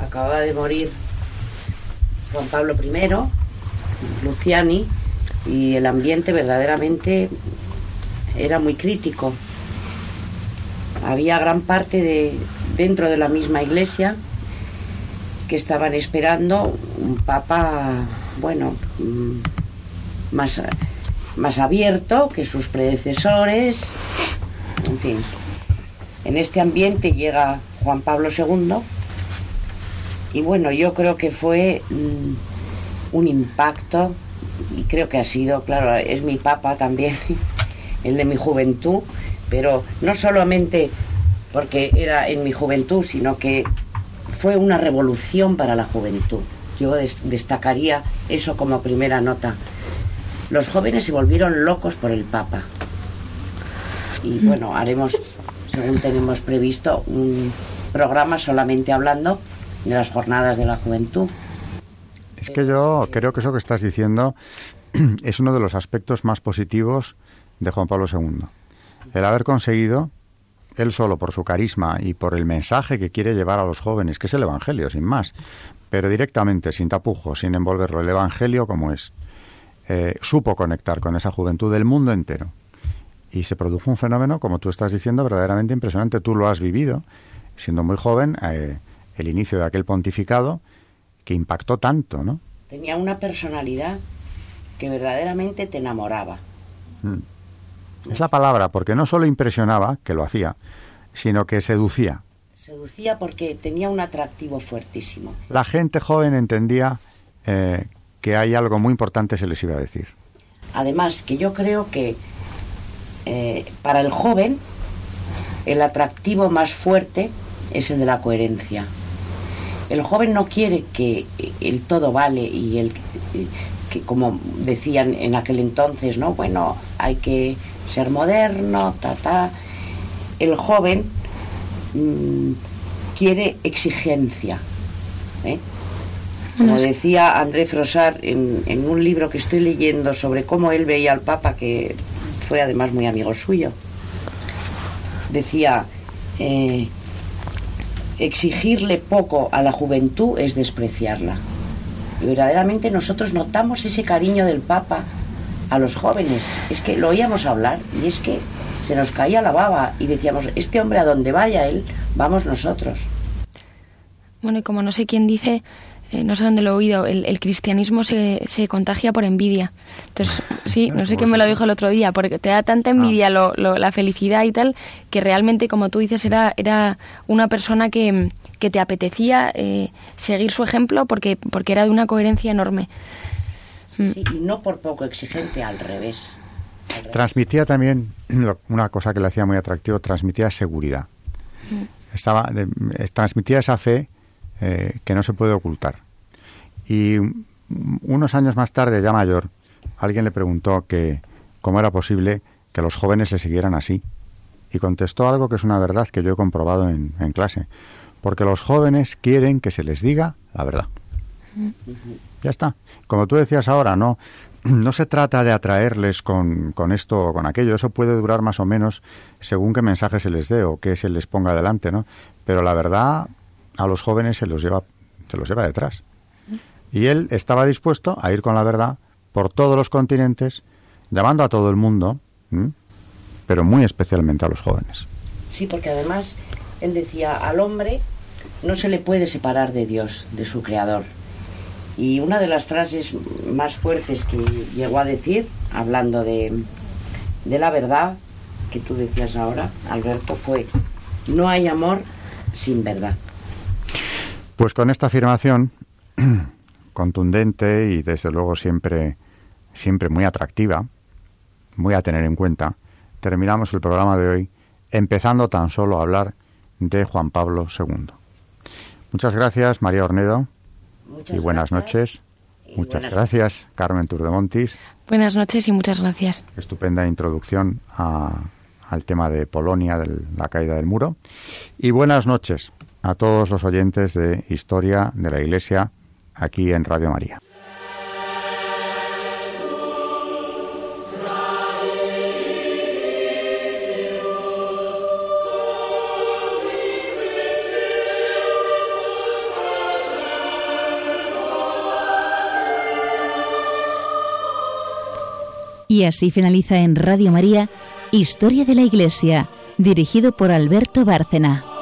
acababa de morir Juan Pablo I, Luciani, y el ambiente verdaderamente era muy crítico. Había gran parte de dentro de la misma iglesia que estaban esperando un papa, bueno, mm, más más abierto que sus predecesores. En fin, en este ambiente llega Juan Pablo II y bueno, yo creo que fue mm, un impacto y creo que ha sido, claro, es mi papa también, el de mi juventud, pero no solamente porque era en mi juventud, sino que fue una revolución para la juventud. Yo destacaría eso como primera nota los jóvenes se volvieron locos por el Papa. Y mm. bueno, haremos, según tenemos previsto, un programa solamente hablando de las jornadas de la juventud. Es que yo creo que eso que estás diciendo es uno de los aspectos más positivos de Juan Pablo II. El haber conseguido, él solo por su carisma y por el mensaje que quiere llevar a los jóvenes, que es el Evangelio, sin más, pero directamente, sin tapujos, sin envolverlo, el Evangelio como es. Eh, supo conectar con esa juventud del mundo entero. Y se produjo un fenómeno, como tú estás diciendo, verdaderamente impresionante. Tú lo has vivido, siendo muy joven, eh, el inicio de aquel pontificado que impactó tanto, ¿no? Tenía una personalidad que verdaderamente te enamoraba. Mm. Es la palabra, porque no solo impresionaba, que lo hacía, sino que seducía. Seducía porque tenía un atractivo fuertísimo. La gente joven entendía eh, que hay algo muy importante se les iba a decir. Además, que yo creo que eh, para el joven el atractivo más fuerte es el de la coherencia. El joven no quiere que el todo vale y el que como decían en aquel entonces, ¿no? Bueno, hay que ser moderno, ta ta. El joven mm, quiere exigencia. ¿eh? Como decía André Frosar en, un libro que estoy leyendo sobre cómo él veía al Papa, que fue además muy amigo suyo, decía, eh, exigirle poco a la juventud es despreciarla. Y verdaderamente nosotros notamos ese cariño del Papa a los jóvenes. Es que lo oíamos hablar y es que se nos caía la baba y decíamos, este hombre a donde vaya él, vamos nosotros. Bueno, y como no sé quién dice, eh, no sé dónde lo he oído, el, cristianismo se, se, contagia por envidia. Entonces, sí, no sé quién me lo dijo el otro día, porque te da tanta envidia ah. lo, la felicidad y tal, que realmente, como tú dices, era, era una persona que, que te apetecía eh, seguir su ejemplo porque, porque era de una coherencia enorme. Mm. Sí, y no por poco exigente, al revés. Transmitía también una cosa que le hacía muy atractivo, transmitía seguridad. Mm. Estaba, transmitía esa fe eh, que no se puede ocultar. Y unos años más tarde, ya mayor, alguien le preguntó que cómo era posible que los jóvenes le siguieran así. Y contestó algo que es una verdad que yo he comprobado en, clase. Porque los jóvenes quieren que se les diga la verdad. Ya está. Como tú decías ahora, no, no se trata de atraerles con, con, esto o con aquello. Eso puede durar más o menos según qué mensaje se les dé o qué se les ponga adelante, ¿no? Pero la verdad a los jóvenes se los lleva, se los lleva detrás. Y él estaba dispuesto a ir con la verdad por todos los continentes, llamando a todo el mundo, pero muy especialmente a los jóvenes. Sí, porque además él decía, al hombre no se le puede separar de Dios, de su creador. Y una de las frases más fuertes que llegó a decir, hablando de, de la verdad, que tú decías ahora, Alberto, fue, no hay amor sin verdad. Pues con esta afirmación contundente y desde luego siempre, siempre muy atractiva, muy a tener en cuenta, terminamos el programa de hoy empezando tan solo a hablar de Juan Pablo II. Muchas gracias, María Ornedo, y buenas noches. muchas gracias, Carmen Turdemontis. Buenas noches y muchas gracias. Estupenda introducción al tema de Polonia, de la caída del muro. Y buenas noches a todos los oyentes de Historia de la Iglesia aquí en Radio María. Y así finaliza en Radio María Historia de la Iglesia, dirigido por Alberto Bárcena.